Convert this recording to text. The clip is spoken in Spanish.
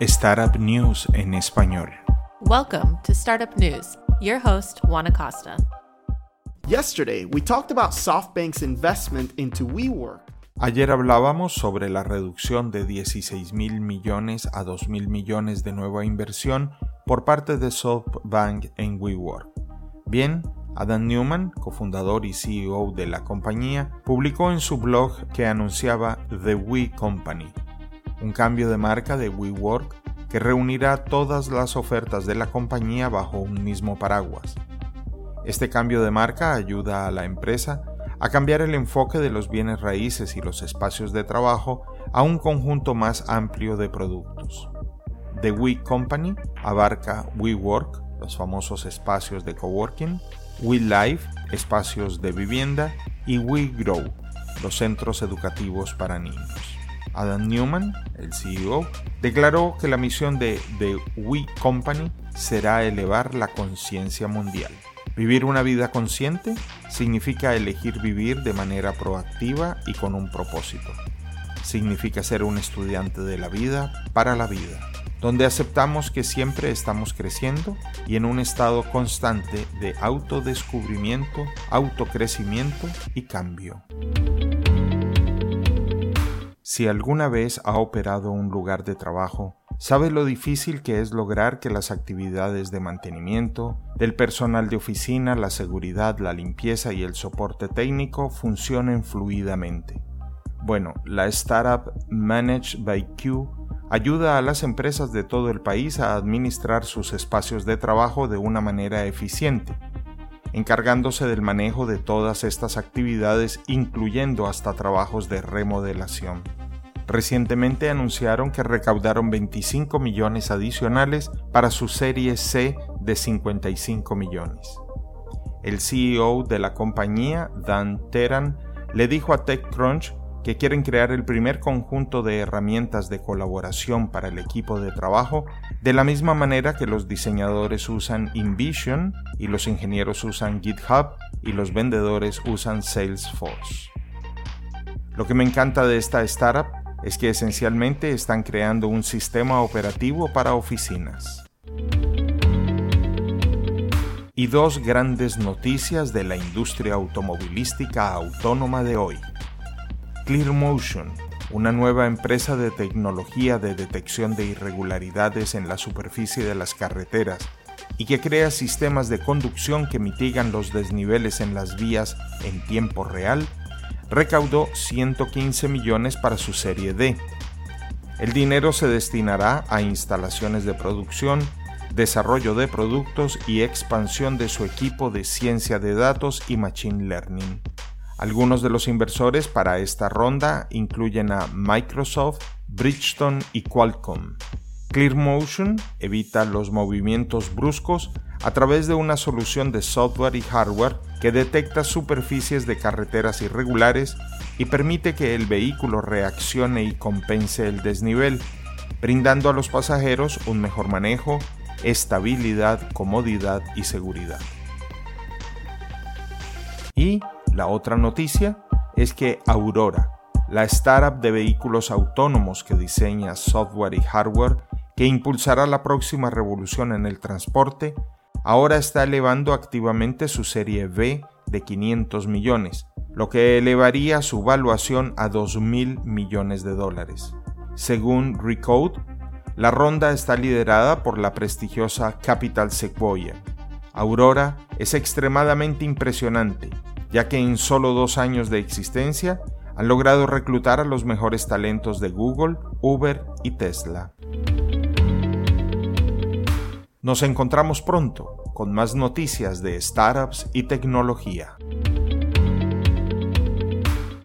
Startup News en español. Welcome to Startup News. Your host, Juan Acosta. Yesterday, we talked about SoftBank's investment into WeWork. Ayer hablábamos sobre la reducción de 16 mil millones a 2 mil millones de nueva inversión por parte de SoftBank en WeWork. Bien, Adam Newman, cofundador y CEO de la compañía, publicó en su blog que anunciaba The We Company, un cambio de marca de WeWork que reunirá todas las ofertas de la compañía bajo un mismo paraguas. Este cambio de marca ayuda a la empresa a cambiar el enfoque de los bienes raíces y los espacios de trabajo a un conjunto más amplio de productos. The We Company abarca WeWork, los famosos espacios de coworking, WeLife, espacios de vivienda, y WeGrow, los centros educativos para niños. Adam Newman, el CEO, declaró que la misión de The We Company será elevar la conciencia mundial. Vivir una vida consciente significa elegir vivir de manera proactiva y con un propósito. Significa ser un estudiante de la vida para la vida, donde aceptamos que siempre estamos creciendo y en un estado constante de autodescubrimiento, autocrecimiento y cambio. Si alguna vez ha operado un lugar de trabajo, sabe lo difícil que es lograr que las actividades de mantenimiento, del personal de oficina, la seguridad, la limpieza y el soporte técnico funcionen fluidamente. Bueno, la startup Managed by Q ayuda a las empresas de todo el país a administrar sus espacios de trabajo de una manera eficiente, encargándose del manejo de todas estas actividades incluyendo hasta trabajos de remodelación. Recientemente anunciaron que recaudaron 25 millones adicionales para su serie C de 55 millones. El CEO de la compañía, Dan Teran, le dijo a TechCrunch que quieren crear el primer conjunto de herramientas de colaboración para el equipo de trabajo, de la misma manera que los diseñadores usan InVision y los ingenieros usan GitHub y los vendedores usan Salesforce. Lo que me encanta de esta startup es que esencialmente están creando un sistema operativo para oficinas. Y dos grandes noticias de la industria automovilística autónoma de hoy. ClearMotion, una nueva empresa de tecnología de detección de irregularidades en la superficie de las carreteras y que crea sistemas de conducción que mitigan los desniveles en las vías en tiempo real, recaudó 115 millones para su serie D. El dinero se destinará a instalaciones de producción, desarrollo de productos y expansión de su equipo de ciencia de datos y machine learning. Algunos de los inversores para esta ronda incluyen a Microsoft, Bridgestone y Qualcomm. ClearMotion evita los movimientos bruscos a través de una solución de software y hardware que detecta superficies de carreteras irregulares y permite que el vehículo reaccione y compense el desnivel, brindando a los pasajeros un mejor manejo, estabilidad, comodidad y seguridad. Y la otra noticia es que Aurora, la startup de vehículos autónomos que diseña software y hardware que impulsará la próxima revolución en el transporte, ahora está elevando activamente su serie B de 500 millones, lo que elevaría su valuación a 2 mil millones de dólares. Según Recode, la ronda está liderada por la prestigiosa Capital Sequoia. Aurora es extremadamente impresionante ya que en solo dos años de existencia han logrado reclutar a los mejores talentos de Google, Uber y Tesla. Nos encontramos pronto con más noticias de startups y tecnología.